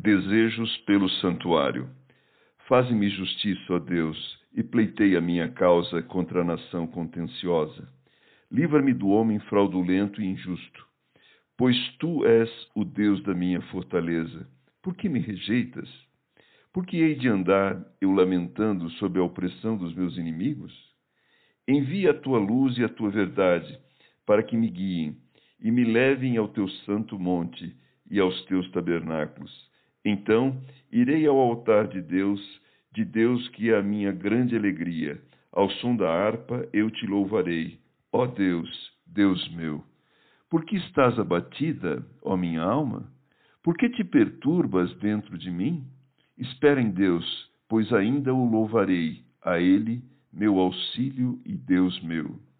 Desejos pelo santuário. Faze-me justiça, ó Deus, e pleitei a minha causa contra a nação contenciosa. Livra-me do homem fraudulento e injusto, pois tu és o Deus da minha fortaleza. Por que me rejeitas? Por que hei de andar eu lamentando sob a opressão dos meus inimigos? Envia a tua luz e a tua verdade, para que me guiem e me levem ao teu santo monte e aos teus tabernáculos então irei ao altar de Deus, de Deus que é a minha grande alegria. Ao som da harpa eu te louvarei. Ó Deus, Deus meu. Por que estás abatida, ó minha alma? Por que te perturbas dentro de mim? Espera em Deus, pois ainda o louvarei, a Ele, meu auxílio e Deus meu.